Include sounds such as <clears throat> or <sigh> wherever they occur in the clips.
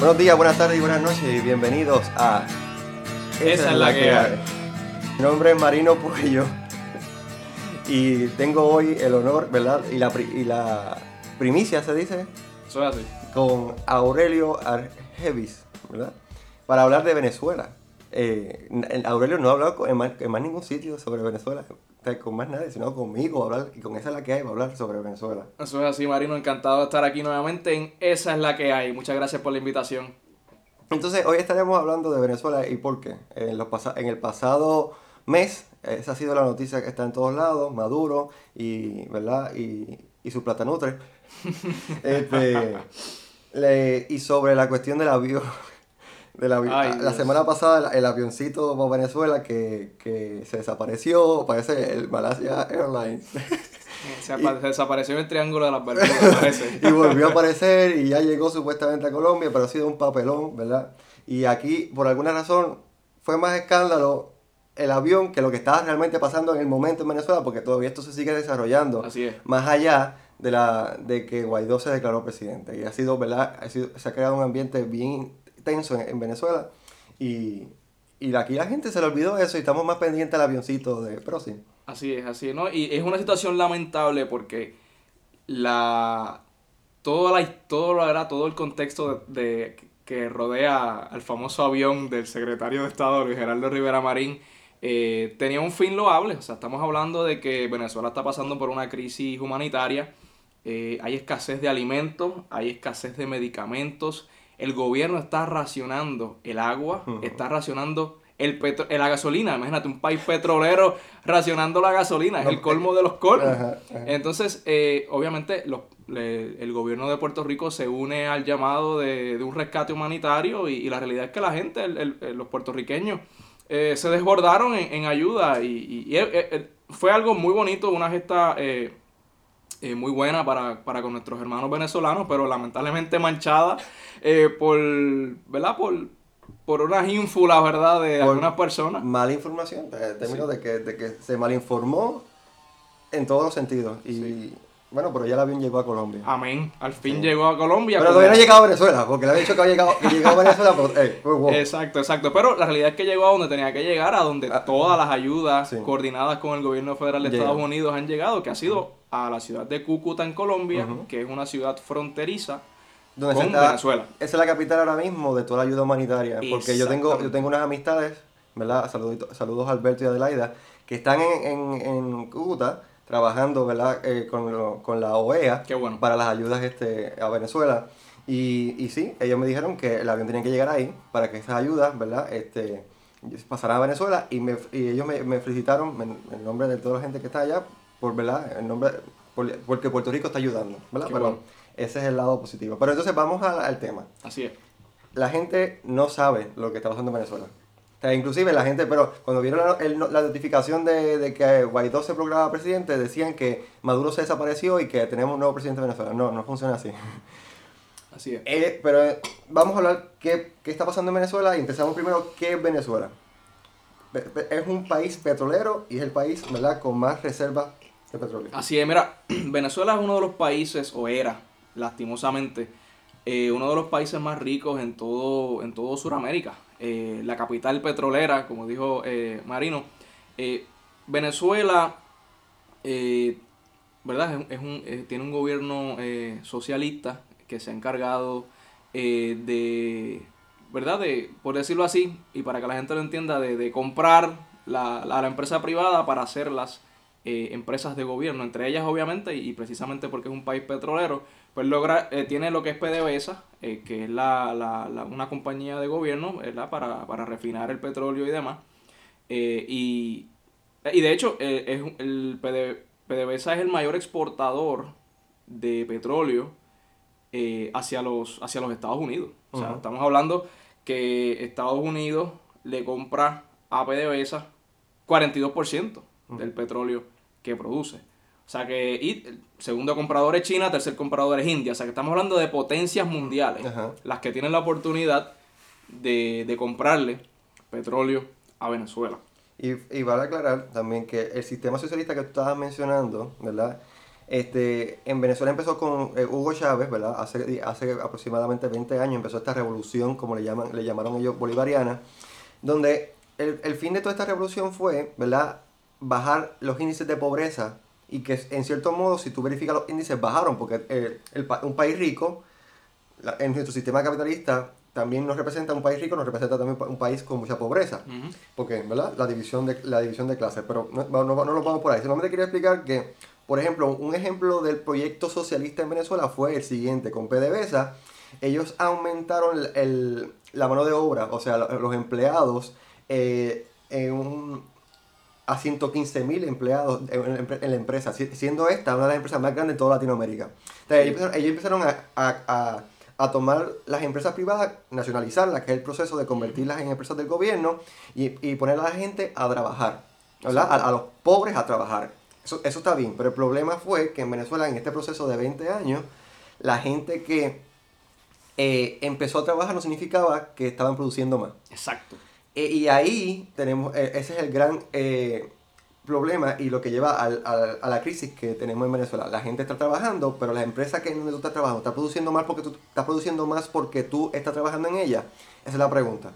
Buenos días, buenas tardes y buenas noches y bienvenidos a Esa es la que hay. Mi nombre es Marino Puello y tengo hoy el honor, ¿verdad? Y la, pri- y la primicia, se dice, así. con Aurelio Argevis, ¿verdad? Para hablar de Venezuela. Eh, Aurelio no ha hablado en, más, en más ningún sitio sobre Venezuela, con más nadie, sino conmigo, hablar, y con esa es la que hay, para hablar sobre Venezuela. Eso es así, Marino. Encantado de estar aquí nuevamente en Esa es la que hay. Muchas gracias por la invitación. Entonces, hoy estaremos hablando de Venezuela y por qué. En, los pasa- en el pasado mes, esa ha sido la noticia que está en todos lados, Maduro y, ¿verdad? y, y su platanutre. <laughs> Este, le- y sobre la cuestión del avión. Del avi- Ay, la semana pasada, el, el avioncito para Venezuela que, que se desapareció, parece el Malaysia Airlines. <laughs> Se desapareció en el Triángulo de las Bermudas, parece. <laughs> y volvió a aparecer y ya llegó supuestamente a Colombia, pero ha sido un papelón, ¿verdad? Y aquí, por alguna razón, fue más escándalo el avión que lo que estaba realmente pasando en el momento en Venezuela, porque todavía esto se sigue desarrollando. Así es. Más allá de, la, de que Guaidó se declaró presidente. Y ha sido, ¿verdad? Ha sido- se ha creado un ambiente bien tenso en, en Venezuela. Y, y aquí la gente se le olvidó eso y estamos más pendientes del avioncito de... Pero sí. Así es, así es, ¿no? Y es una situación lamentable porque la toda la todo, todo el contexto de, de- que rodea al famoso avión del secretario de Estado Luis Gerardo Rivera Marín eh, tenía un fin loable. O sea, estamos hablando de que Venezuela está pasando por una crisis humanitaria. eh, hay escasez de alimentos, hay escasez de medicamentos. El gobierno está racionando el agua, está racionando el petro- eh, la gasolina. Imagínate, un país petrolero racionando la gasolina. Es el colmo de los colmos. Ajá, ajá. Entonces, eh, obviamente, los- le- el gobierno de Puerto Rico se une al llamado de, de un rescate humanitario y, y la realidad es que la gente, el- el- los puertorriqueños, eh, se desbordaron en, en ayuda y, y- y, eh, eh, fue algo muy bonito, una gesta eh, eh, muy buena para, para con nuestros hermanos venezolanos, pero lamentablemente manchada eh, por, ¿verdad? Por, por unas ínfulas, ¿verdad? De Por- algunas personas. Mala información, en términos de, que, de que se malinformó en todos los sentidos. Y bueno, pero ya el avión llegó a Colombia. Amén. Al fin Sí. llegó a Colombia. pero todavía no ha llegado a Venezuela, porque le había dicho que había llegado, que llegaba a Venezuela, pero eh, wow. Exacto, exacto. Pero la realidad es que llegó a donde tenía que llegar, a donde Ah. todas las ayudas Sí. coordinadas con el gobierno federal de. Estados Unidos han llegado, que ha sido a la ciudad de Cúcuta en Colombia, que es una ciudad fronteriza Donde con está- Venezuela. Esa es la capital ahora mismo de toda la ayuda humanitaria. Porque yo tengo, yo tengo unas amistades, ¿verdad? Saludito- saludos a Alberto y Adelaida, que están en, en, en Cúcuta trabajando, ¿verdad? Eh, con, lo- con la OEA Qué bueno. para las ayudas este, a Venezuela. Y, y sí, ellos me dijeron que el avión tenía que llegar ahí para que esas ayudas, ¿verdad? Este, pasaran a Venezuela y, me, y ellos me, me felicitaron en, en nombre de toda la gente que está allá, por, ¿verdad? En nombre, por- porque Puerto Rico está ayudando, ¿verdad? Pero bueno. ese es el lado positivo. Pero entonces vamos al tema Así es. la gente no sabe lo que está pasando en Venezuela. O sea, inclusive la gente, pero cuando vieron la, el- la notificación de, de que Guaidó se proclamaba presidente, decían que Maduro se desapareció y que tenemos un nuevo presidente de Venezuela. No, no funciona así. <laughs> Así es. Eh, pero eh, vamos a hablar qué, qué está pasando en Venezuela y empezamos primero qué es Venezuela. Es un país petrolero y es el país, ¿verdad?, con más reservas de petróleo. Así es, mira, <clears throat> Venezuela es uno de los países, o era, lastimosamente, eh, uno de los países más ricos en todo, en todo Sudamérica. Eh, la capital petrolera, como dijo eh, Marino. Eh, Venezuela, eh, ¿verdad? Es, un, eh, tiene un gobierno eh, socialista que se ha encargado de, ¿verdad? De, por decirlo así, y para que la gente lo entienda, de, comprar la, la, la empresa privada para hacerlas empresas de gobierno, entre ellas obviamente, y precisamente porque es un país petrolero, pues logra, eh, tiene lo que es PDVSA, eh, que es la, la, la- una compañía de gobierno, ¿verdad? Para, para refinar el petróleo y demás. Eh, y, y de hecho, eh, es, el PD PDVSA es el mayor exportador de petróleo eh, hacia, los, hacia los Estados Unidos. O sea, estamos hablando que Estados Unidos le compra a PDVSA 42% del petróleo que produce. O sea que, y el segundo comprador es China, tercer comprador es India. O sea que estamos hablando de potencias mundiales, Ajá. las que tienen la oportunidad de, de comprarle petróleo a Venezuela. Y, y vale aclarar también que el sistema socialista que tú estabas mencionando, ¿verdad? Este, en Venezuela empezó con eh, Hugo Chávez, ¿verdad? Hace, hace aproximadamente 20 años empezó esta revolución, como le, llaman, le llamaron ellos, bolivariana, donde el, el fin de toda esta revolución fue, ¿verdad? Bajar los índices de pobreza y que en cierto modo, si tú verificas los índices, bajaron, porque el, el, un país rico, en nuestro sistema capitalista, también nos representa un país rico, nos representa también un país con mucha pobreza. Porque, ¿verdad? La división de, la división de clases. Pero no, no, no, nos vamos por ahí. Solamente quería explicar que, por ejemplo, un ejemplo del proyecto socialista en Venezuela fue el siguiente. Con PDVSA, ellos aumentaron el, la mano de obra, o sea, los empleados, eh, en un, a 115 mil empleados en, la empresa, siendo esta una de las empresas más grandes de toda Latinoamérica. Ellos empezaron, a, a, tomar las empresas privadas, nacionalizarlas, que es el proceso de convertirlas en empresas del gobierno y, y poner a la gente a trabajar, ¿verdad? A, los pobres a trabajar. Eso, eso está bien, pero el problema fue que en Venezuela, en este proceso de 20 años, la gente que eh, empezó a trabajar no significaba que estaban produciendo más. Exacto. Eh, y ahí tenemos, eh, ese es el gran eh, problema y lo que lleva al, a la crisis que tenemos en Venezuela. La gente está trabajando, pero la empresa que donde tú estás trabajando, ¿está produciendo más porque tú estás produciendo más porque tú estás trabajando en ella? Esa es la pregunta.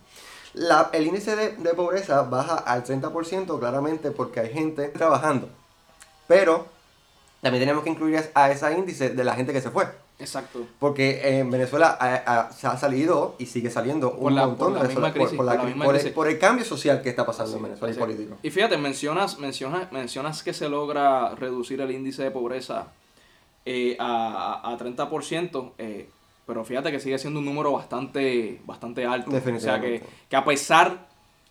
La, el índice de, de pobreza baja al 30% claramente porque hay gente trabajando. Pero también tenemos que incluir a ese índice de la gente que se fue. Exacto. Porque en Venezuela se ha salido y sigue saliendo un montón de por, el cambio social que está pasando en Venezuela y político. Y fíjate, mencionas, mencionas, mencionas que se logra reducir el índice de pobreza eh, a, a 30%, eh, pero fíjate que sigue siendo un número bastante, bastante alto. O sea, que, que a pesar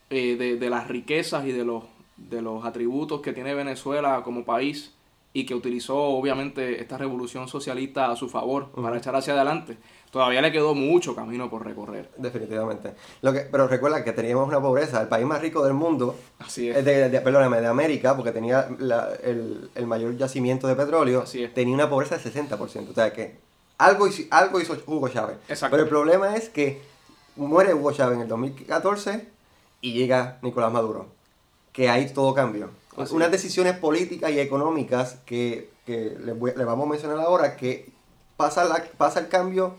eh, de, de las riquezas y de los, de los atributos que tiene Venezuela como país, y que utilizó obviamente esta revolución socialista a su favor para echar hacia adelante. Todavía le quedó mucho camino por recorrer. Definitivamente. Lo que, pero recuerda que teníamos una pobreza, el país más rico del mundo, Así es. De, de, perdóname, de América, porque tenía el, el, mayor yacimiento de petróleo, tenía una pobreza del 60%. O sea que algo, algo hizo Hugo Chávez. Exacto. Pero el problema es que muere Hugo Chávez en el 2014 y llega Nicolás Maduro. Que ahí todo cambió unas decisiones políticas y económicas que, que le, vamos a mencionar ahora, que pasa, la, pasa el cambio,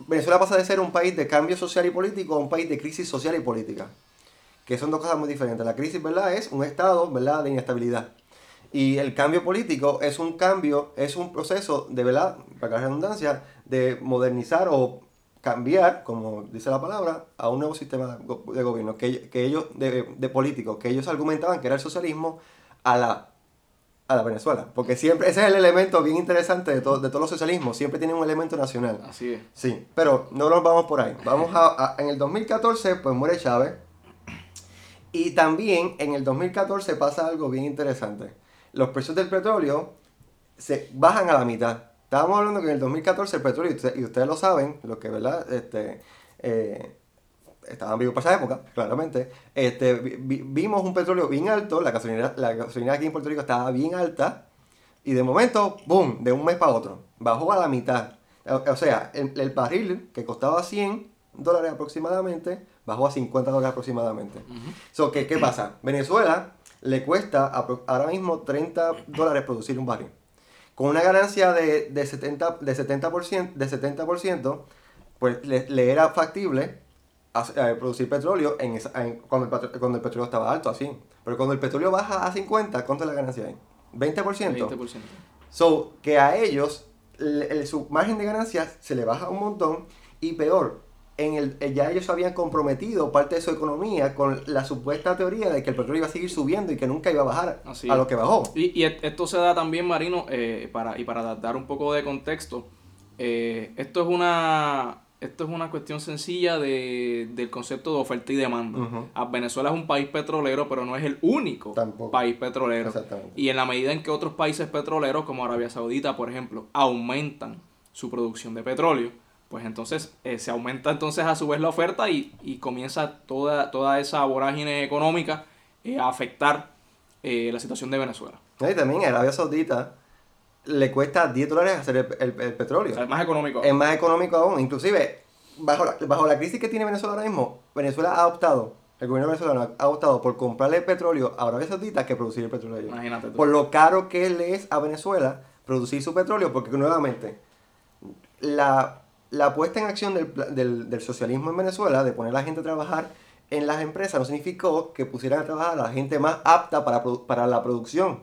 Venezuela pasa de ser un país de cambio social y político a un país de crisis social y política, que son dos cosas muy diferentes. La crisis, ¿verdad?, es un estado, ¿verdad?, de inestabilidad. Y el cambio político es un cambio, es un proceso de, ¿verdad?, para la redundancia, de modernizar o cambiar, como dice la palabra, a un nuevo sistema de gobierno, que, que ellos, de, de, políticos, que ellos argumentaban que era el socialismo a la, a la Venezuela. Porque siempre, ese es el elemento bien interesante de, de todos los socialismos, siempre tienen un elemento nacional. Así es. Sí, pero no nos vamos por ahí. Vamos a, en el 2014, pues muere Chávez. Y también en el 2014 pasa algo bien interesante. Los precios del petróleo se bajan a la mitad. Estábamos hablando que en el 2014 el petróleo, y, ustedes lo saben, los que, ¿verdad? Este, eh, estaban vivos para esa época, claramente, este, vimos un petróleo bien alto, la gasolina, la gasolina aquí en Puerto Rico estaba bien alta, y de momento, ¡boom!, de un mes para otro, bajó a la mitad. O, sea, el, barril que costaba 100 dólares aproximadamente, bajó a 50 dólares aproximadamente. ¿qué, ¿Qué pasa? Venezuela le cuesta ahora mismo 30 dólares producir un barril con una ganancia de, de 70%, de 70%, de 70% pues le, era factible eh, producir petróleo en, cuando, el, cuando, el, petróleo estaba alto, así. Pero cuando el petróleo baja a 50, ¿cuánto es la ganancia ahí? 20%. 20%. So, que a ellos su margen de ganancias se le baja un montón y peor, en el, eh, ya ellos habían comprometido parte de su economía con la supuesta teoría de que el petróleo iba a seguir subiendo y que nunca iba a bajar a lo que bajó. Y, y, esto se da también, Marino, eh, para, y para dar un poco de contexto, eh, esto es una esto es una cuestión sencilla de, del concepto de oferta y demanda. Venezuela es un país petrolero, pero no es el único país petrolero. Y en la medida en que otros países petroleros, como Arabia Saudita, por ejemplo, aumentan su producción de petróleo, pues entonces eh, se aumenta entonces a su vez la oferta y, comienza toda, toda esa vorágine económica eh, a afectar eh, la situación de Venezuela. Y también a Arabia Saudita le cuesta 10 dólares hacer el, petróleo. es más económico. Es más económico aún. Inclusive, bajo la, bajo la crisis que tiene Venezuela ahora mismo, Venezuela ha optado, el gobierno venezolano ha optado por comprarle petróleo a Arabia Saudita que producir el petróleo. Imagínate tú. Por lo caro que le es a Venezuela producir su petróleo, porque nuevamente, la, la puesta en acción del, del, del socialismo en Venezuela, de poner a la gente a trabajar en las empresas, no significó que pusieran a trabajar a la gente más apta para, para la producción.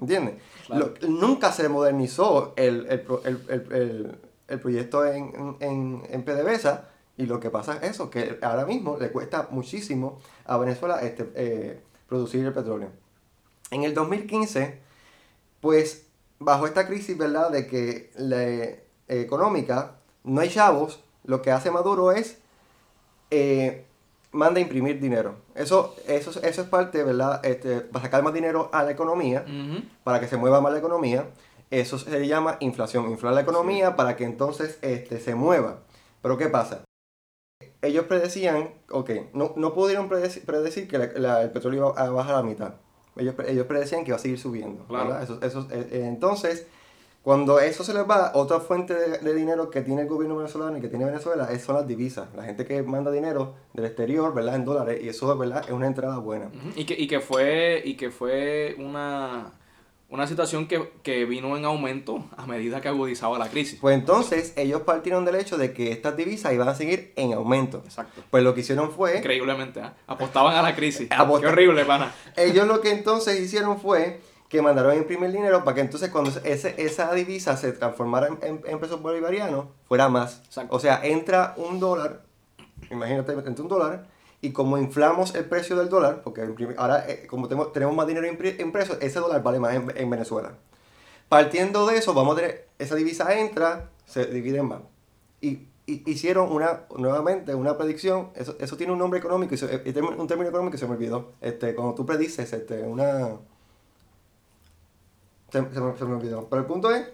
¿Entiendes? Claro. Lo- nunca se modernizó el, el, pro- el- el- el- el proyecto en, en, en PDVSA y lo que pasa es eso, que ahora mismo le cuesta muchísimo a Venezuela este, eh, producir el petróleo. En el 2015, pues bajo esta crisis, ¿verdad? De que la eh, económica, no hay chavos, lo que hace Maduro es eh, manda a imprimir dinero. Eso, eso, eso es parte, ¿verdad? Este, para sacar más dinero a la economía, para que se mueva más la economía. Eso se llama inflación. Inflar la economía para que entonces este, se mueva. Pero ¿qué pasa? Ellos predecían, ok, no, no pudieron predecir, predecir que la- la- el petróleo iba a bajar a la mitad. Ellos, ellos predecían que iba a seguir subiendo. Claro. ¿verdad? Eso, eso, eh, entonces, cuando eso se les va, otra fuente de, de dinero que tiene el gobierno venezolano y que tiene Venezuela es, son las divisas. La gente que manda dinero del exterior, ¿verdad? En dólares. Y eso, ¿verdad? Es una entrada buena. Y que, y que fue, y que fue una, una situación que, que vino en aumento a medida que agudizaba la crisis. Pues entonces ellos partieron del hecho de que estas divisas iban a seguir en aumento. Exacto. Pues lo que hicieron fue, Increíblemente, ¿ah? apostaban a la crisis. <laughs> Qué horrible, pana. ellos lo que entonces hicieron fue que mandaron a imprimir dinero para que entonces cuando ese, esa divisa se transformara en, en- en pesos bolivarianos, fuera más. Exacto. O sea, entra un dólar, imagínate, entra un dólar, y como inflamos el precio del dólar, porque ahora eh, como tenemos, tenemos más dinero impreso, ese dólar vale más en, en Venezuela. Partiendo de eso, vamos a tener, esa divisa entra, se divide en más. Y, y hicieron una, nuevamente una predicción, eso, eso tiene un nombre económico, y se- un término económico que se me olvidó. Este, cuando tú predices este, una... Se, se se me olvidó. Pero el punto es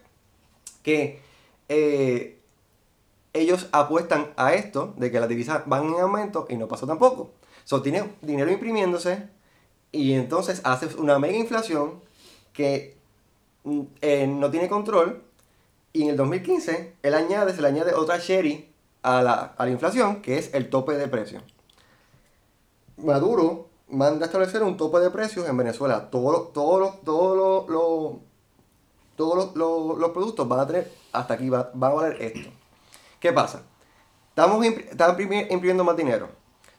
que eh, ellos apuestan a esto, de que las divisas van en aumento y no pasó tampoco. So, tienes dinero imprimiéndose y entonces haces una mega inflación que mm, eh, no tiene control y en el 2015 él añade, se le añade otra sherry a la, a la inflación que es el tope de precios. Maduro manda a establecer un tope de precios en Venezuela. Todos los todos los- todos los- los- productos van a tener, hasta aquí va- van a valer esto. ¿Qué pasa? Estamos, impri- imprimiendo más dinero.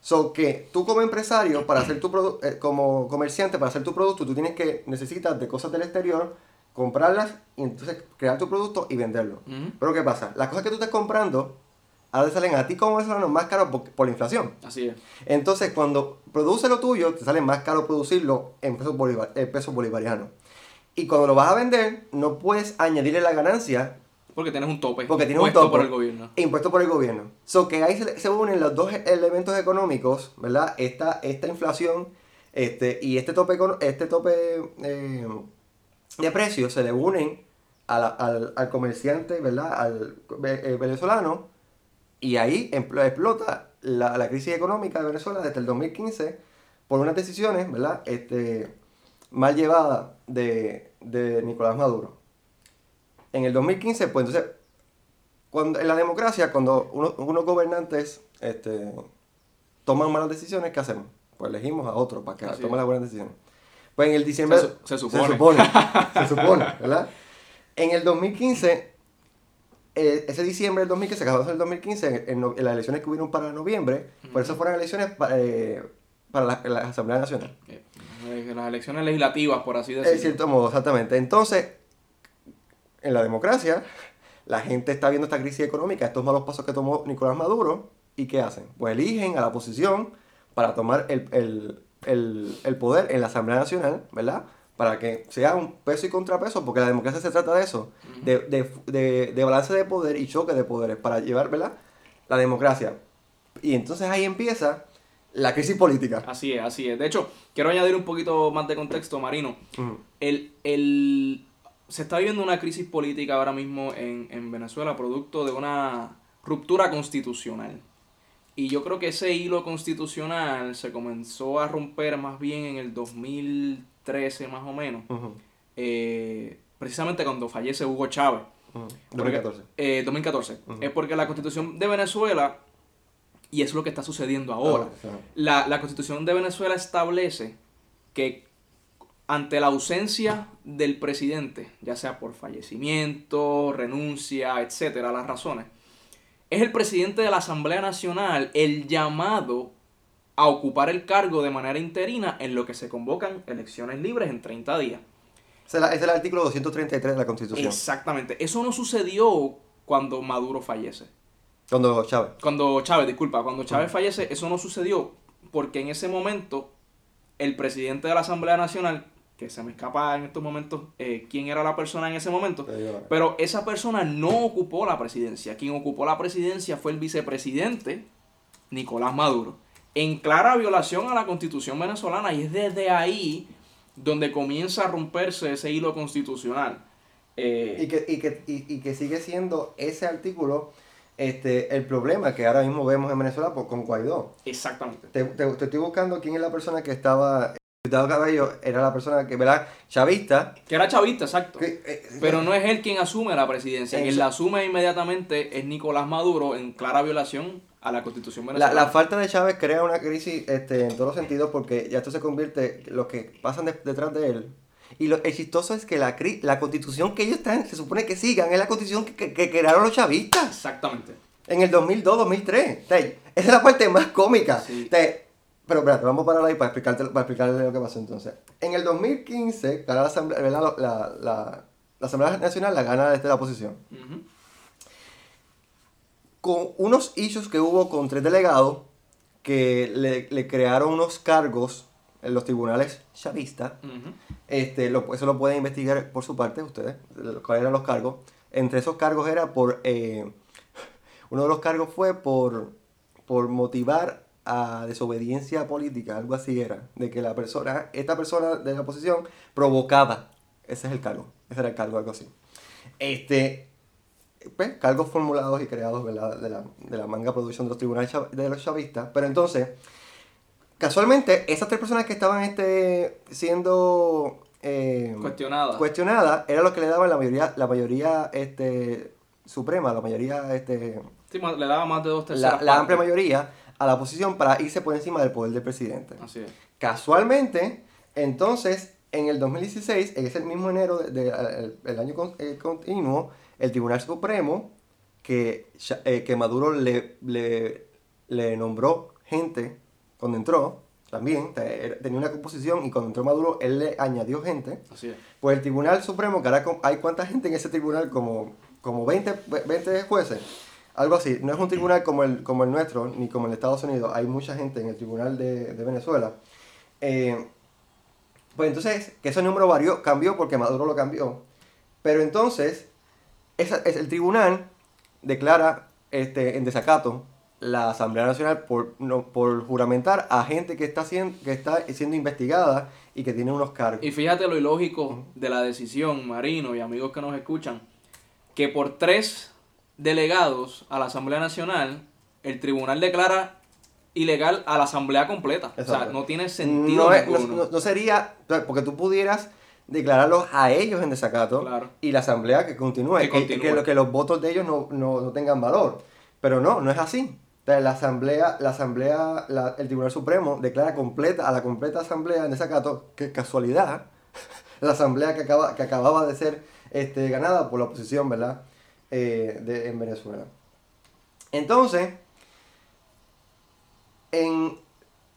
So que tú como empresario, para hacer tu eh, como comerciante, para hacer tu producto, tú tienes que, necesitas de cosas del exterior, comprarlas y entonces crear tu producto y venderlo. Pero ¿qué pasa? Las cosas que tú estás comprando, ahora te salen a ti como venezolano más caro por, por la inflación. Así es. Entonces, cuando produce lo tuyo, te sale más caro producirlo en pesos, bolivar- en pesos bolivarianos. Y cuando lo vas a vender, no puedes añadirle la ganancia Porque tienes un tope. porque tiene un impuesto tope por el gobierno. impuesto por el gobierno. So que ahí se, se unen los dos elementos económicos, ¿verdad? Esta, esta inflación este, y este tope, este tope eh, de precios se le unen a la- al, al comerciante, ¿verdad? Al eh, venezolano y ahí explota la, la crisis económica de Venezuela desde el 2015 por unas decisiones, ¿verdad? Este, mal llevadas de, de Nicolás Maduro. En el 2015, pues entonces, cuando, en la democracia, cuando uno- unos gobernantes este, toman malas decisiones, ¿qué hacemos? Pues elegimos a otro para que Así tome es. las buenas decisiones. Pues en el diciembre... Se su- se supone. Se supone, <laughs> se supone, ¿verdad? En el 2015, eh, ese diciembre del 2015, que acabó en el 2015, en, no- en las elecciones que hubieron para noviembre, por eso fueron elecciones pa- eh, para la, la Asamblea Nacional. Las elecciones legislativas, por así decirlo. En cierto modo, exactamente. Entonces, en la democracia, la gente está viendo esta crisis económica, estos malos pasos que tomó Nicolás Maduro, ¿y qué hacen? Pues eligen a la oposición para tomar el, el- el- el poder en la Asamblea Nacional, ¿verdad? Para que sea un peso y contrapeso, porque la democracia se trata de eso, de, de- de- de balance de poder y choque de poderes, para llevar, ¿verdad? La democracia. Y entonces ahí empieza la crisis política. Así es, así es. De hecho, quiero añadir un poquito más de contexto, Marino. El, el- se está viviendo una crisis política ahora mismo en, en Venezuela, producto de una ruptura constitucional. Y yo creo que ese hilo constitucional se comenzó a romper más bien en el 2013, más o menos. Eh, precisamente cuando fallece Hugo Chávez. Ujú. Porque- 2014. eh, 2014. Es porque la constitución de Venezuela Y eso es lo que está sucediendo ahora. Ah, sí. La, la constitución de Venezuela establece que ante la ausencia del presidente, ya sea por fallecimiento, renuncia, etcétera, las razones, es el presidente de la Asamblea Nacional el llamado a ocupar el cargo de manera interina en lo que se convocan elecciones libres en 30 días. Es ese es el artículo 233 de la Constitución. Exactamente. Eso no sucedió cuando Maduro fallece. Cuando Chávez. Cuando Chávez, disculpa, cuando Chávez fallece, eso no sucedió porque en ese momento el presidente de la Asamblea Nacional, que se me escapa en estos momentos eh, quién era la persona en ese momento, pero esa persona no ocupó la presidencia. Quien ocupó la presidencia fue el vicepresidente Nicolás Maduro, en clara violación a la constitución venezolana y es desde ahí donde comienza a romperse ese hilo constitucional. Eh, Y que, y, que, y, y que sigue siendo ese artículo este, el problema que ahora mismo vemos en Venezuela por- con Guaidó. exactamente. Te, te- te estoy buscando quién es la persona que estaba. Gustavo Cabello era la persona que, ¿verdad? Chavista. Que era chavista, exacto. que, eh, Pero no es él quien asume la presidencia. Quien la asume inmediatamente es Nicolás Maduro en clara violación a la constitución La, venezolana. la falta de Chávez crea una crisis este, en todos los sentidos porque ya esto se convierte, los que pasan de- detrás de él. Y lo el chistoso es que la, la constitución que ellos están, se supone que sigan, es la constitución que, que- que crearon los chavistas Exactamente. en el 2002, 2003. O sea, Esa es la parte más cómica. Sí. O sea, Pero espérate, vamos a parar ahí para, explicarte, para explicarle lo que pasó entonces. En el 2015, gana la Asamblea, la, la- la Asamblea Nacional la gana desde la oposición. Con unos issues que hubo con tres delegados que le, le crearon unos cargos en los tribunales chavistas. Ujú. Este, lo- eso lo pueden investigar por su parte ustedes, cuáles eran los cargos. Entre esos cargos era por... eh, uno de los cargos fue por, por motivar a desobediencia política, algo así era, de que la persona, esta persona de la oposición provocaba, ese es el cargo, ese era el cargo, algo así. Este, pues, cargos formulados y creados ¿verdad? De, la, de la manga producción de los tribunales de los chavistas, pero entonces, casualmente, esas tres personas que estaban este, siendo eh, Cuestionada. cuestionadas, era lo que le daban la mayoría, la mayoría este, suprema, la mayoría, este, Sí, le daba más de dos terceras la, la amplia mayoría a la oposición para irse por encima del poder del presidente. Así es. Casualmente, entonces, en el 2016, en ese mismo enero del de, el año con- eh, continuo, el Tribunal Supremo, que, eh, que Maduro le, le, le nombró gente cuando entró, también, tenía una composición y cuando entró Maduro, él le añadió gente. Así es. Pues el Tribunal Supremo, que ahora hay cuánta gente en ese tribunal, como, como 20, ve- 20 jueces, algo así. No es un tribunal como el, como el nuestro, ni como el de Estados Unidos. Hay mucha gente en el Tribunal de, de Venezuela. Eh, pues entonces, que ese número varió, cambió porque Maduro lo cambió. Pero entonces, esa, es el tribunal declara este, en desacato la Asamblea Nacional por, no, por juramentar a gente que está, siendo, que está siendo investigada y que tiene unos cargos. Y fíjate lo ilógico de la decisión, Marino y amigos que nos escuchan, que por tres delegados a la Asamblea Nacional, el tribunal declara ilegal a la Asamblea completa. O sea, no tiene sentido no, no- ninguno. no- no sería, porque tú pudieras declararlos a ellos en desacato Claro. y la asamblea que continúe, Que que, los votos de ellos no, no- no tengan valor. Pero no, no es así. La asamblea, la asamblea, el Tribunal Supremo declara completa a la completa asamblea en desacato, que casualidad, <laughs> la asamblea que, acaba, que acababa de ser este, ganada por la oposición, ¿verdad? Eh, de, en Venezuela. Entonces, en,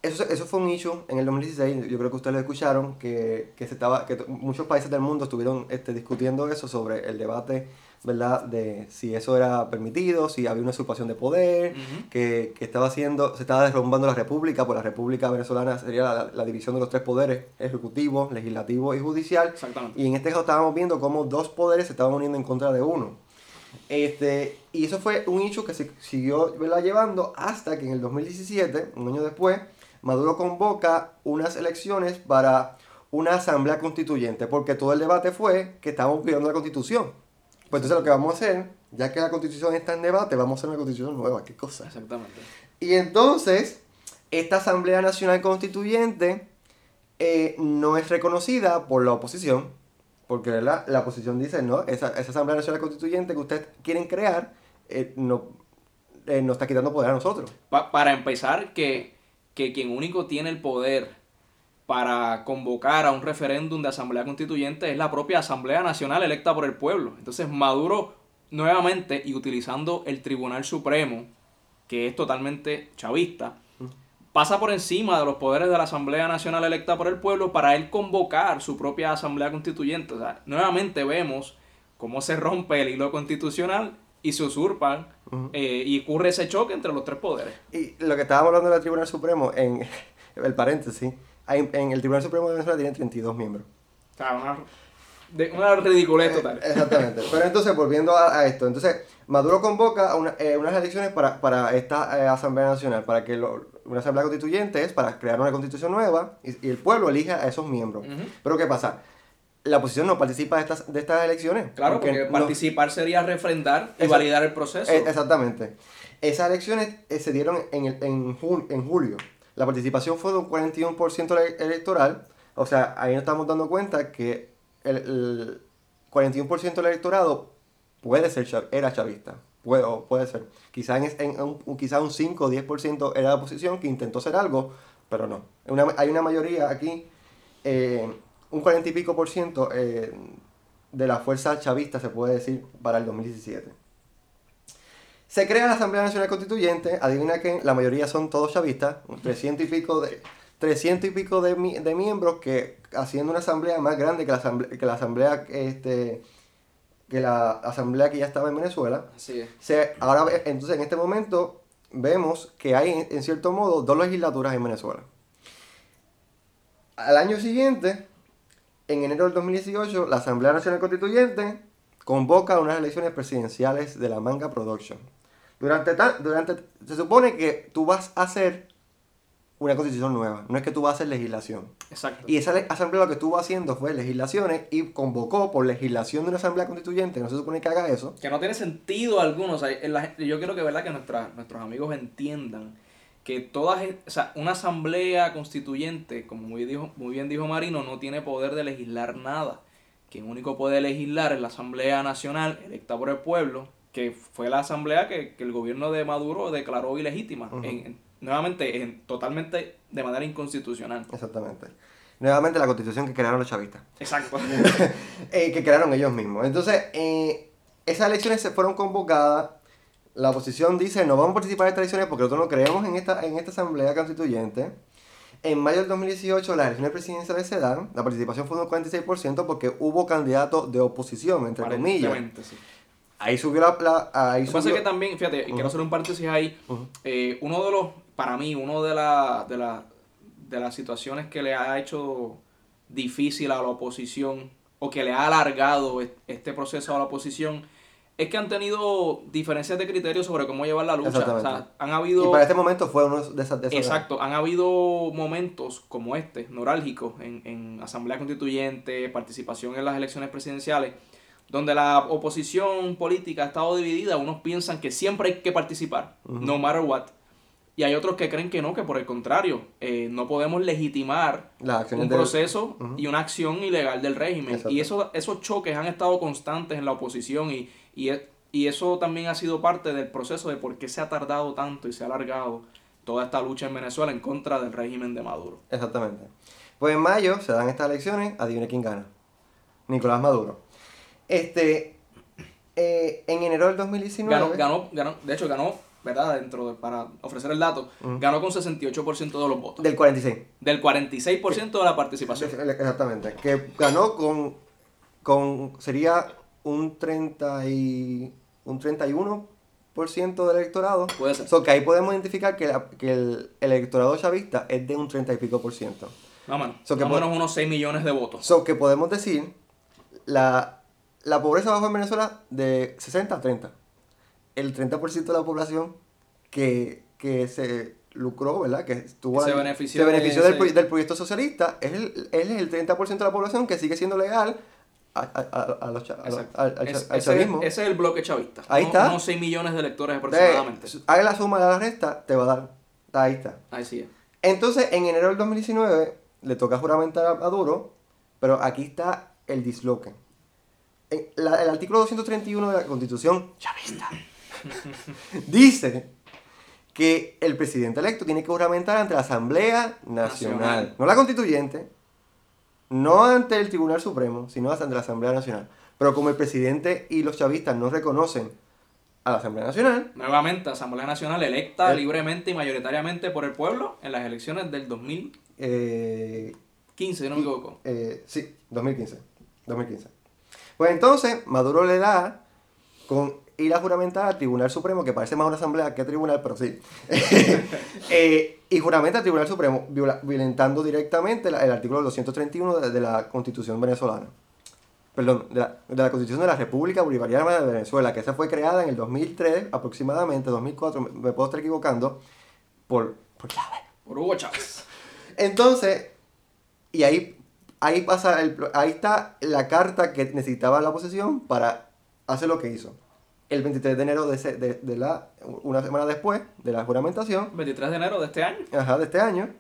eso, eso fue un issue en el 2016, yo creo que ustedes lo escucharon, que, que, se estaba, que muchos países del mundo estuvieron este, discutiendo eso sobre el debate, ¿verdad? De si eso era permitido, si había una usurpación de poder, que, que estaba haciendo, se estaba derrumbando la república, pues la república venezolana sería la, la división de los tres poderes, ejecutivo, legislativo y judicial, Exactamente. y en este caso estábamos viendo cómo dos poderes se estaban uniendo en contra de uno. Este, y eso fue un hecho que se siguió ¿verdad? llevando hasta que en el 2017, un año después, Maduro convoca unas elecciones para una asamblea constituyente, porque todo el debate fue que estábamos cuidando la constitución. Pues entonces lo que vamos a hacer, ya que la constitución está en debate, vamos a hacer una constitución nueva, qué cosa. Exactamente. Y entonces, esta Asamblea Nacional Constituyente eh, no es reconocida por la oposición, porque ¿verdad? la oposición dice, no, esa, esa Asamblea Nacional Constituyente que ustedes quieren crear, eh, no, eh, nos está quitando poder a nosotros. para empezar, que, que quien único tiene el poder para convocar a un referéndum de asamblea constituyente es la propia Asamblea Nacional electa por el pueblo. Entonces Maduro nuevamente y utilizando el Tribunal Supremo, que es totalmente chavista, pasa por encima de los poderes de la Asamblea Nacional electa por el pueblo para él convocar su propia Asamblea Constituyente. O sea, nuevamente vemos cómo se rompe el hilo constitucional y se usurpan eh, y ocurre ese choque entre los tres poderes. Y lo que estábamos hablando del Tribunal Supremo, en <laughs> el paréntesis, en el Tribunal Supremo de Venezuela tiene 32 miembros. Claro, una, de, una ridiculez total. Eh, exactamente. <laughs> Pero entonces, volviendo a, esto, entonces Maduro convoca una, eh, unas elecciones para, para esta Asamblea Nacional, para que una Asamblea Constituyente es para crear una constitución nueva y, el pueblo elija a esos miembros. Pero ¿qué pasa? La oposición no participa de estas, de estas elecciones. Claro, porque, participar sería refrendar y validar el proceso. Eh, exactamente. Esas elecciones eh, se dieron en, el, en, en julio. La participación fue de un 41% electoral. O sea, ahí nos estamos dando cuenta que el, 41% del electorado puede ser, era chavista. Puede, puede ser. Quizá, en, un, quizá un 5 o 10% era la oposición que intentó hacer algo, pero no. hay una mayoría aquí. Eh, un 40 y pico por ciento eh, de la fuerza chavista, se puede decir, para el 2017. Se crea la Asamblea Nacional Constituyente, adivina que la mayoría son todos chavistas, 300 y pico de, 300 y pico de, de miembros que haciendo una asamblea más grande que la asamblea, que la asamblea este, que la asamblea que ya estaba en Venezuela. Se, ahora, entonces, en este momento vemos que hay, en cierto modo, dos legislaturas en Venezuela. Al año siguiente, en enero del 2018, la Asamblea Nacional Constituyente convoca unas elecciones presidenciales de la Manga Production. Durante, durante, se supone que tú vas a hacer una constitución nueva, no es que tú vas a hacer legislación. Exacto. Y esa asamblea lo que estuvo haciendo fue legislaciones y convocó por legislación de una asamblea constituyente, no se supone que haga eso. Que no tiene sentido alguno, o sea, yo quiero que, ¿verdad? que nuestros amigos entiendan que todas, o sea, una asamblea constituyente, como muy, dijo, muy bien dijo Marino, no tiene poder de legislar nada. Quien único puede legislar es la Asamblea Nacional electa por el pueblo, que fue la asamblea que, el gobierno de Maduro declaró ilegítima. nuevamente, en, totalmente de manera inconstitucional. Exactamente. Nuevamente la constitución que crearon los chavistas. Exacto. <laughs> Eh, que crearon ellos mismos. Entonces, eh, esas elecciones se fueron convocadas la oposición dice no vamos a participar en estas elecciones porque nosotros no creemos en esta, en esta asamblea constituyente. En mayo del 2018 las elecciones presidenciales se dan, la participación fue de un 46% porque hubo candidatos de oposición, entre comillas. Ahí subió la... la ahí Lo que pasa es que también, fíjate, quiero hacer un paréntesis ahí, eh, uno de los, para mí, uno de, la, de, la, de las situaciones que le ha hecho difícil a la oposición o que le ha alargado este proceso a la oposición es que han tenido diferencias de criterios sobre cómo llevar la lucha. O sea, han habido... Y para este momento fue uno de esas... De exacto, han habido momentos como este, neurálgicos, en, en Asamblea Constituyente, participación en las elecciones presidenciales, donde la oposición política ha estado dividida. Unos piensan que siempre hay que participar, no matter what. Y hay otros que creen que no, que por el contrario, eh, no podemos legitimar un proceso y una acción ilegal del régimen. Y eso, esos choques han estado constantes en la oposición y, y, y eso también ha sido parte del proceso de por qué se ha tardado tanto y se ha alargado toda esta lucha en Venezuela en contra del régimen de Maduro. Exactamente. Pues en mayo se dan estas elecciones, adivine quién gana. Nicolás Maduro. Este, eh, en enero del 2019... Ganó, ganó, de hecho ganó, ¿verdad? Dentro de, para ofrecer el dato, ganó con 68% de los votos. Del 46. Del 46% de la participación. Exactamente. Que ganó con, con sería un 30 y un 31% del electorado. Puede ser. So que ahí podemos identificar que, que el, electorado chavista es de un 30 y pico por ciento. No, man. So que menos unos 6 millones de votos. So que podemos decir, la, la pobreza bajó en Venezuela de 60 a 30. El 30% de la población que, que se lucró, ¿verdad? Que estuvo se benefició, se benefició del, del, proyecto socialista, es el, es el 30% de la población que sigue siendo legal a, a, a los al, ese, es el bloque chavista. Ahí está. Unos 6 millones de electores aproximadamente. Haga la suma de la resta, te va a dar. Ahí está. Ahí sí. Entonces, en enero del 2019, le toca juramentar a, Duro, pero aquí está el disloque. el artículo 231 de la Constitución chavista <laughs> dice que el presidente electo tiene que juramentar ante la Asamblea Nacional, Nacional. no la constituyente, no ante el Tribunal Supremo, sino ante la Asamblea Nacional. Pero como el presidente y los chavistas no reconocen a la Asamblea Nacional, Nuevamente, Asamblea Nacional electa Eh. libremente y mayoritariamente por el pueblo en las elecciones del 2015, eh, si no me equivoco. Eh, sí, 2015. 2015. Pues entonces, Maduro le da con ir a juramentar al Tribunal Supremo, que parece más una asamblea que tribunal, pero sí. <laughs> Eh, y juramenta al Tribunal Supremo, viola- violentando directamente la- el artículo 231 de, de la Constitución venezolana. Perdón, de la, de la Constitución de la República Bolivariana de Venezuela, que esa fue creada en el 2003, aproximadamente, 2004, me, me puedo estar equivocando, por, por. Por Hugo Chávez. Entonces, y ahí, ahí pasa el, ahí está la carta que necesitaba la oposición para hacer lo que hizo. El 23 de enero de, ese- de, de la, una semana después de la juramentación, 23 de enero de este año. ajá, de este año,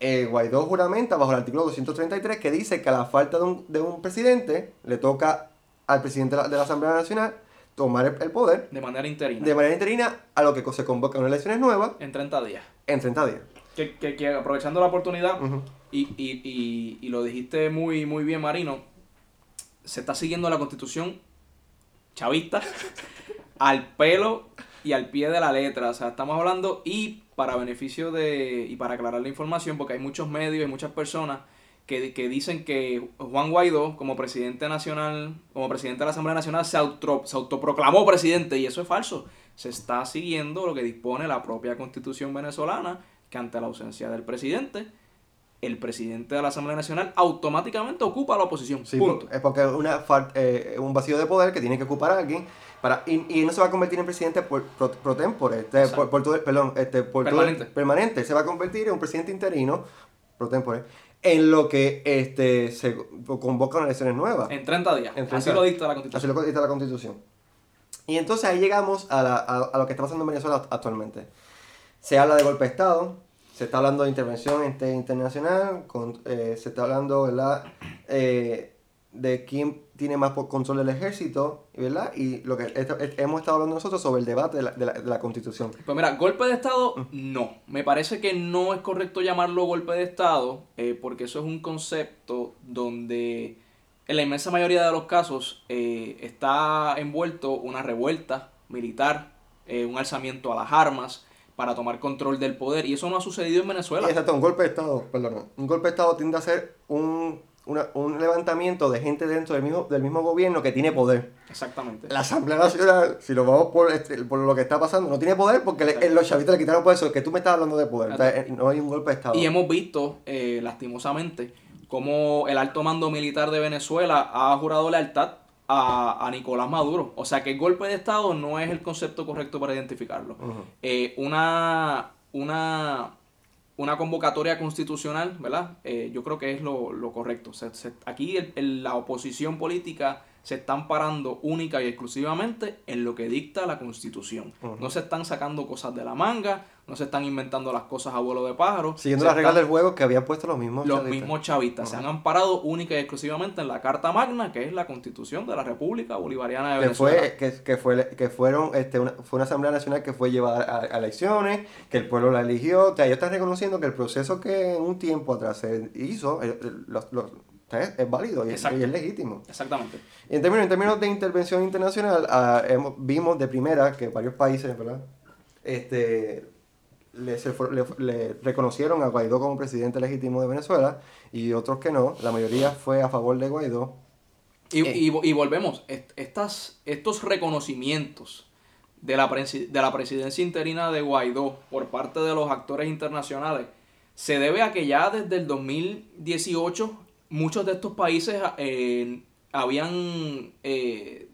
eh, Guaidó juramenta bajo el artículo 233 que dice que a la falta de un, de un presidente le toca al presidente de la, de la Asamblea Nacional tomar el, el poder De manera interina. de manera interina a lo que se convoca unas elecciones nuevas En 30 días. en 30 días. Que, que- que aprovechando la oportunidad, y, y- y- y lo dijiste muy, muy bien, Marino, se está siguiendo la constitución chavista al pelo y al pie de la letra. O sea, estamos hablando y para beneficio de, y para aclarar la información, porque hay muchos medios y muchas personas que, que dicen que Juan Guaidó, como presidente nacional, como presidente de la Asamblea Nacional, se, auto- se autoproclamó presidente, y eso es falso. Se está siguiendo lo que dispone la propia constitución venezolana, que ante la ausencia del presidente, el presidente de la Asamblea Nacional automáticamente ocupa la oposición. Sí, punto. es porque es una eh, un vacío de poder que tiene que ocupar alguien para y, y no se va a convertir en presidente por pro, pro tempore, este, por, por todo perdón, este, por todo Permanente. permanente, se va a convertir en un presidente interino pro tempore en lo que este se convocan elecciones nuevas. En 30 días. En 30 Así lo dicta la constitución. Así lo dice la Constitución. Y entonces ahí llegamos a, la- a- a lo que está pasando en Venezuela actualmente. Se habla de golpe de Estado, se está hablando de intervención internacional, con- eh, se está hablando ¿verdad? Eh, de quién tiene más control del ejército, ¿verdad? Y lo que hemos estado hablando nosotros sobre el debate de la, de la- de la Constitución. Pues mira, golpe de Estado, no. Me parece que no es correcto llamarlo golpe de Estado, eh, porque eso es un concepto donde en la inmensa mayoría de los casos eh, está envuelto una revuelta militar, un alzamiento a las armas para tomar control del poder, y eso no ha sucedido en Venezuela. Exacto, un golpe de Estado, perdón. Un golpe de Estado tiende a ser un, una- un levantamiento de gente dentro del mismo, del mismo gobierno que tiene poder. Exactamente. La Asamblea Nacional, si lo vamos por, este- por lo que está pasando, no tiene poder porque le- los chavitos le quitaron poder. Eso que tú me estás hablando de poder. No hay un golpe de Estado. Y hemos visto, eh, lastimosamente, cómo el alto mando militar de Venezuela ha jurado lealtad a, a Nicolás Maduro. O sea que el golpe de Estado no es el concepto correcto para identificarlo. Eh, una, una, una convocatoria constitucional, ¿verdad? Eh, yo creo que es lo, lo correcto. Se- se- aquí el- el- la oposición política se están parando única y exclusivamente en lo que dicta la constitución. No se están sacando cosas de la manga, no se están inventando las cosas a vuelo de pájaro. Siguiendo las reglas del juego que habían puesto los mismos los chavistas. mismos chavistas se han amparado única y exclusivamente en la Carta Magna, que es la constitución de la República Bolivariana de Que, Venezuela. fue, que, que, fue, que fueron este, una, fue una Asamblea Nacional que fue llevada a, a elecciones, que el pueblo la eligió. O sea, ellos están reconociendo que el proceso que en un tiempo atrás se hizo eh, eh, los- es, es válido y es, Exacto. y es legítimo. Exactamente. Y en términos, en términos de intervención internacional, ah, hemos- vimos de primera que varios países, ¿verdad? Este, le, se fue- le- le reconocieron a Guaidó como presidente legítimo de Venezuela y otros que no. La mayoría fue a favor de Guaidó. Y, Eh. y vo- y volvemos, est- estas, estos reconocimientos de la, presi- de la presidencia interina de Guaidó por parte de los actores internacionales se debe a que ya desde el 2018 muchos de estos países eh, habían eh,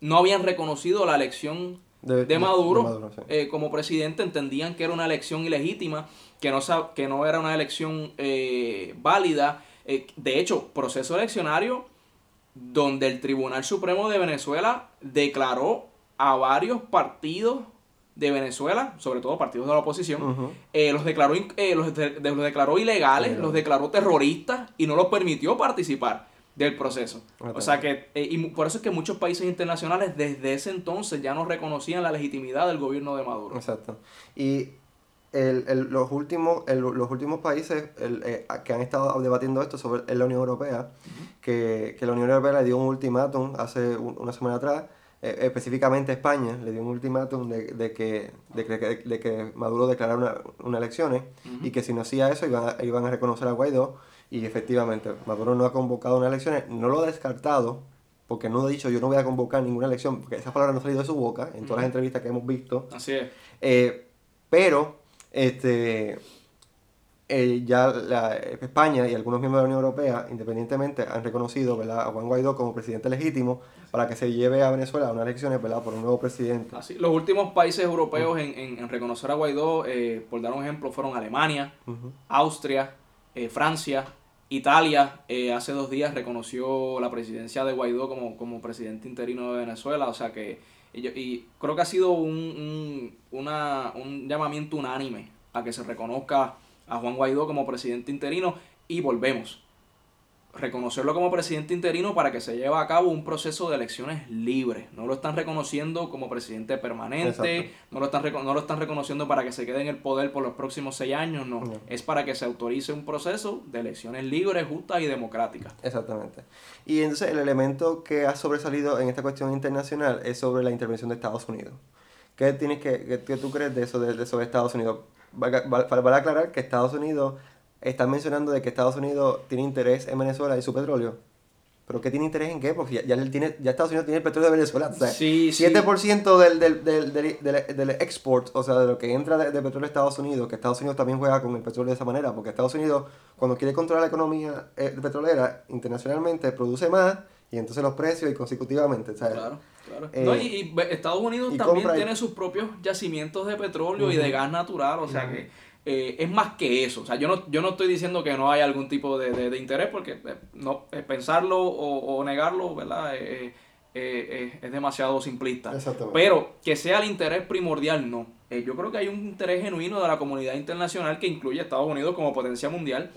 no habían reconocido la elección De- de Maduro, de Maduro, sí. eh, como presidente entendían que era una elección ilegítima, que no, que no era una elección eh, válida. Eh, de hecho, proceso eleccionario donde el Tribunal Supremo de Venezuela declaró a varios partidos de Venezuela, sobre todo partidos de la oposición, eh, los, declaró, eh, los, de- los declaró ilegales, Ilegales. los declaró terroristas y no los permitió participar. del proceso. O sea que, eh, y por eso es que muchos países internacionales desde ese entonces ya no reconocían la legitimidad del gobierno de Maduro. Exacto. Y el, el, los, últimos, el, los últimos países eh, que han estado debatiendo esto sobre es la Unión Europea, que, que, la Unión Europea le dio un ultimátum hace una semana atrás, eh, específicamente España, le dio un ultimátum de, de, que, de, que, de que Maduro declarara unas una elecciones y que si no hacía eso iban a, iban a reconocer a Guaidó y efectivamente Maduro no ha convocado unas elecciones, no lo ha descartado, porque no ha dicho yo no voy a convocar ninguna elección, porque esas palabras no han salido de su boca en todas las entrevistas que hemos visto. Así es. Eh, pero este, eh, ya la, España y algunos miembros de la Unión Europea, independientemente, han reconocido ¿verdad? a Juan Guaidó como presidente legítimo para que se lleve a Venezuela a unas elecciones ¿verdad? por un nuevo presidente. Así, los últimos países europeos en, en, reconocer a Guaidó, eh, por dar un ejemplo, fueron Alemania, Austria, eh, Francia, Italia. hace dos días reconoció la presidencia de Guaidó como, como presidente interino de Venezuela, o sea que y, creo que ha sido un, una, un llamamiento unánime a que se reconozca a Juan Guaidó como presidente interino y volvemos reconocerlo como presidente interino para que se lleve a cabo un proceso de elecciones libres. No lo están reconociendo como presidente permanente, no lo, están, no lo están reconociendo para que se quede en el poder por los próximos seis años, no. Es para que se autorice un proceso de elecciones libres, justas y democráticas. Exactamente. Y entonces el elemento que ha sobresalido en esta cuestión internacional es sobre la intervención de Estados Unidos. ¿Qué, tienes que, qué, tú crees de eso de, sobre Estados Unidos? Para, para aclarar que Estados Unidos están mencionando de que Estados Unidos tiene interés en Venezuela y su petróleo. ¿Pero qué tiene interés en qué? Porque ya, ya, tiene, ya Estados Unidos tiene el petróleo de Venezuela. O sea, sí, 7% Del, del, del, del, del, export, o sea, de lo que entra de, petróleo a Estados Unidos, que Estados Unidos también juega con el petróleo de esa manera, porque Estados Unidos, cuando quiere controlar la economía eh, petrolera internacionalmente, produce más y entonces los precios y consecutivamente. Claro, claro. Eh, no, y, Estados Unidos también tiene sus propios yacimientos de petróleo y de gas natural, o sea que eh, es más que eso. O sea, yo no, yo no estoy diciendo que no hay algún tipo de, de, interés, porque eh, no, eh, pensarlo o, negarlo, ¿verdad? es demasiado simplista. Pero que sea el interés primordial, no. yo creo que hay un interés genuino de la comunidad internacional que incluye a Estados Unidos como potencia mundial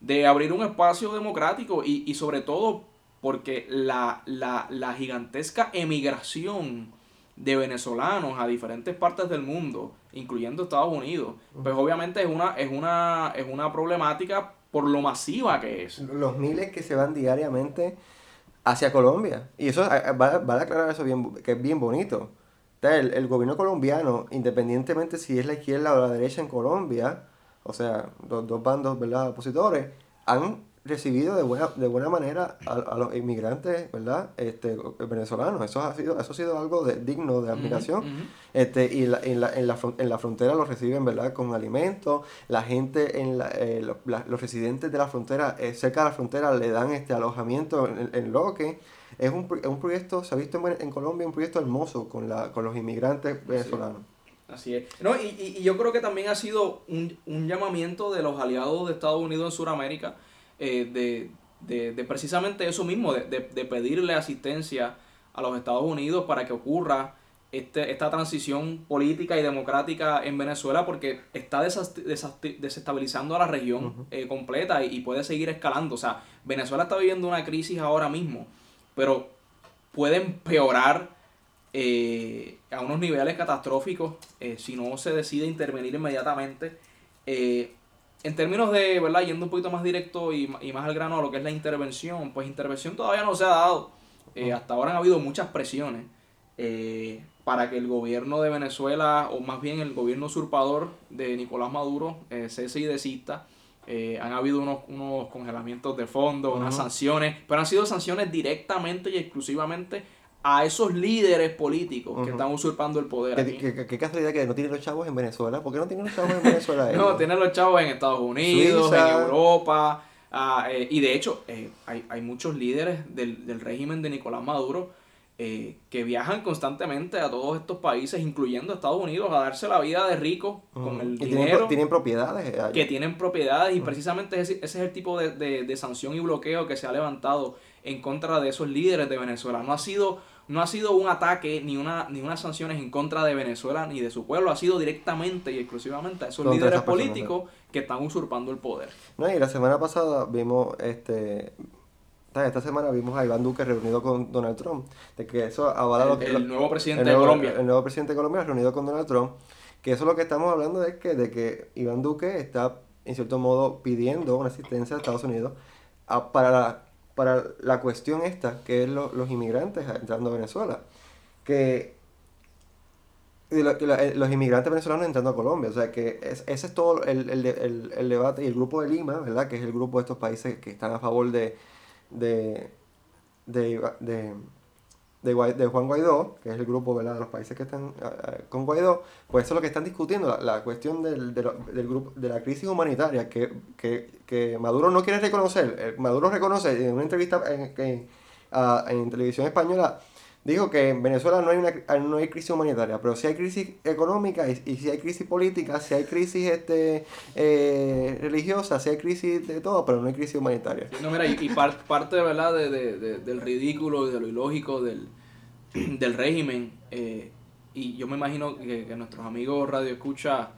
de abrir un espacio democrático y, y sobre todo porque la, la, la gigantesca emigración de venezolanos a diferentes partes del mundo, incluyendo Estados Unidos, pues obviamente es una, es una, es una problemática por lo masiva que es. Los miles que se van diariamente hacia Colombia. Y eso va, a aclarar eso bien, que es bien bonito. El, el, gobierno colombiano, independientemente si es la izquierda o la derecha en Colombia, o sea, dos, dos bandos ¿verdad? opositores, han recibido de buena, de buena manera a, los inmigrantes, ¿verdad? Este, venezolanos. Eso ha sido, eso ha sido algo de, digno de admiración. Este, y la, en, la, en, la, en la frontera los reciben, ¿verdad? Con alimentos. La gente, en la, eh, los, residentes de la frontera, eh, cerca de la frontera, le dan este alojamiento en, en lo que es un, un proyecto, se ha visto en, Colombia, un proyecto hermoso con, la, con los inmigrantes venezolanos. Así es. No, y, y, yo creo que también ha sido un, un llamamiento de los aliados de Estados Unidos en Sudamérica eh, de, precisamente eso mismo, de, pedirle asistencia a los Estados Unidos para que ocurra este, esta transición política y democrática en Venezuela porque está desestabilizando a la región eh, completa y, puede seguir escalando. O sea, Venezuela está viviendo una crisis ahora mismo, pero puede empeorar eh, a unos niveles catastróficos si no se decide intervenir inmediatamente en términos de, ¿verdad? Yendo un poquito más directo y, más al grano a lo que es la intervención, pues intervención todavía no se ha dado. Eh, hasta ahora han habido muchas presiones eh, para que el gobierno de Venezuela, o más bien el gobierno usurpador de Nicolás Maduro, eh, cese y desista. Eh, han habido unos, unos congelamientos de fondos, unas sanciones, pero han sido sanciones directamente y exclusivamente a esos líderes políticos que están usurpando el poder. ¿Qué, qué, casualidad que no tienen los chavos en Venezuela? ¿Por qué no tienen los chavos en Venezuela? <laughs> no, tienen los chavos en Estados Unidos, en Europa. Ah, eh, y de hecho, eh, hay, hay, muchos líderes del, del, régimen de Nicolás Maduro eh, que viajan constantemente a todos estos países, incluyendo Estados Unidos, a darse la vida de ricos con el dinero. Tienen, propiedades. Que tienen propiedades y precisamente ese, ese, es el tipo de, de, de sanción y bloqueo que se ha levantado en contra de esos líderes de Venezuela. No ha sido no ha sido un ataque ni una ni unas sanciones en contra de Venezuela ni de su pueblo, ha sido directamente y exclusivamente a esos líderes políticos que están usurpando el poder. No, y la semana pasada vimos este esta semana vimos a Iván Duque reunido con Donald Trump, de que eso avala el, lo que... El nuevo presidente de Colombia. El, nuevo presidente de Colombia reunido con Donald Trump, que eso lo que estamos hablando es que de que Iván Duque está, en cierto modo, pidiendo una asistencia a Estados Unidos para, la, para la cuestión esta, que es los inmigrantes entrando a Venezuela. Que eh, los inmigrantes venezolanos entrando a Colombia. O sea, que ese es todo el, el, el, el, debate. Y el grupo de Lima, ¿verdad? Que es el grupo de estos países que están a favor de, de, de, de, Juan Guaidó, que es el grupo ¿verdad? de los países que están con Guaidó, pues eso es lo que están discutiendo, la, la cuestión del, del, del, grupo, de la crisis humanitaria que, que, que, Maduro no quiere reconocer. Eh, Maduro reconoce en una entrevista en, en, en televisión española dijo que en Venezuela no hay, una, no hay crisis humanitaria, pero si hay crisis económica y, y si hay crisis política, si hay crisis este, eh, religiosa, si hay crisis de todo, pero no hay crisis humanitaria. No, mira, y, parte ¿verdad? De, de, del ridículo y de lo ilógico del, del régimen, eh, y yo me imagino que, que nuestros amigos Radio Escucha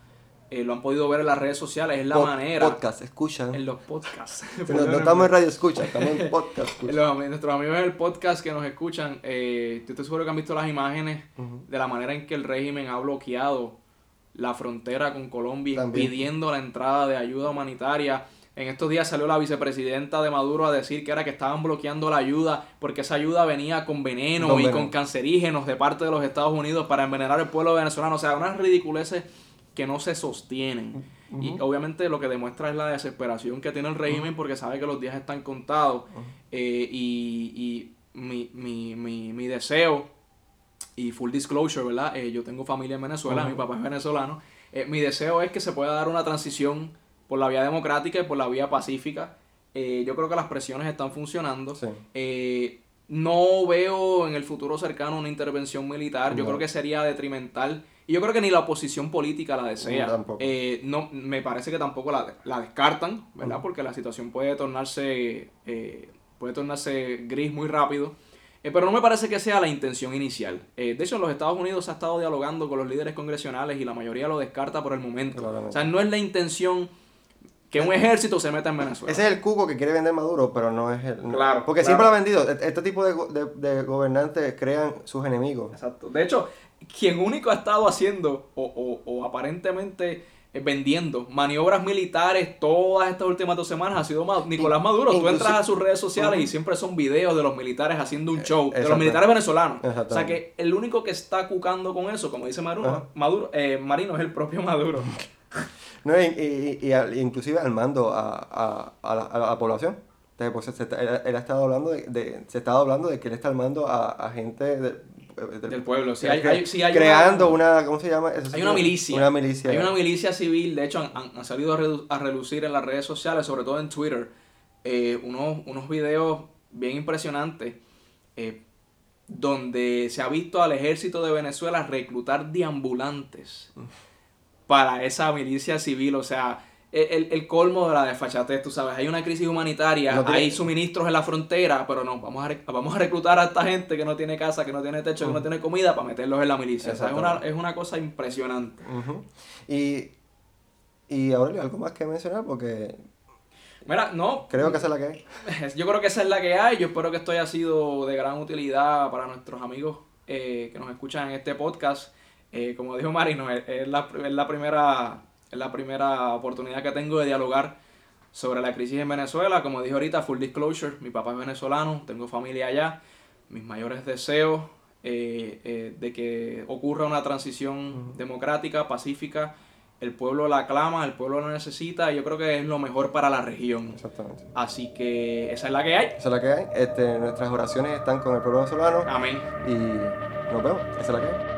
eh, lo han podido ver en las redes sociales, es la manera. Podcast, escuchan. En los podcasts. <laughs> Pero no, estamos en radio escucha, estamos en <laughs> podcast. nuestros amigos en el podcast que nos escuchan, eh, estoy seguro que han visto las imágenes de la manera en que el régimen ha bloqueado la frontera con Colombia, impidiendo la entrada de ayuda humanitaria. En estos días salió la vicepresidenta de Maduro a decir que era que estaban bloqueando la ayuda porque esa ayuda venía con veneno y con cancerígenos de parte de los Estados Unidos para envenenar el pueblo venezolano. O sea, unas ridiculeces que no se sostienen. Y obviamente lo que demuestra es la desesperación que tiene el régimen porque sabe que los días están contados. Eh, y, mi, mi, mi, mi, deseo, y full disclosure, ¿verdad? Eh, yo tengo familia en Venezuela, mi papá es venezolano. Eh, mi deseo es que se pueda dar una transición por la vía democrática y por la vía pacífica. yo creo que las presiones están funcionando. no veo en el futuro cercano una intervención militar. Yo creo que sería detrimental y yo creo que ni la oposición política la desea. Eh, no, me parece que tampoco la, la descartan, ¿verdad? Porque la situación puede tornarse, eh, puede tornarse gris muy rápido. Eh, pero no me parece que sea la intención inicial. de hecho, en los Estados Unidos se ha estado dialogando con los líderes congresionales y la mayoría lo descarta por el momento. O sea, no es la intención que un ejército se meta en Venezuela. Ese es el cuco que quiere vender Maduro, pero no es el. Claro. Porque siempre lo ha vendido. E-, este tipo de, de, gobernantes crean sus enemigos. Exacto. De hecho, quien único ha estado haciendo o, o, aparentemente eh, vendiendo maniobras militares todas estas últimas dos semanas ha sido Nicolás Maduro. Tú entras a sus redes sociales y siempre son videos de los militares haciendo un show, de los militares venezolanos. O sea que el único que está cucando con eso, como dice Maduro, Maduro eh, Marino, es el propio Maduro. <laughs> no, y, y, inclusive al mando a, a, la, población. Pues, se, él, ha estado hablando de, se estado hablando de que él está armando a, a gente de, del pueblo. Sí, hay, creando una, ¿cómo se llama? hay una milicia. Una milicia. Hay una milicia civil. De hecho, han, salido a, relucir en las redes sociales, sobre todo en Twitter, eh, unos, unos videos bien impresionantes eh, donde se ha visto al ejército de Venezuela reclutar deambulantes para esa milicia civil. O sea, el, el, colmo de la desfachatez, tú sabes, hay una crisis humanitaria, hay suministros en la frontera, pero no, vamos a, vamos a reclutar a esta gente que no tiene casa, que no tiene techo, que no tiene comida para meterlos en la milicia. es, una, es una cosa impresionante. Y, y ahora algo más que mencionar porque... Mira, no. Creo que esa es la que hay. <laughs> Yo creo que esa es la que hay. Yo espero que esto haya sido de gran utilidad para nuestros amigos eh, que nos escuchan en este podcast. Eh, como dijo Marino, es, la, es la primera es la primera oportunidad que tengo de dialogar sobre la crisis en Venezuela. Como dije ahorita, full disclosure, mi papá es venezolano, tengo familia allá. Mis mayores deseos eh, eh, de que ocurra una transición democrática, pacífica. El pueblo la aclama, el pueblo la necesita y yo creo que es lo mejor para la región. Exactamente. Así que esa es la que hay. Esa es la que hay. Este, nuestras oraciones están con el pueblo venezolano. Amén. Y nos vemos. Esa es la que hay.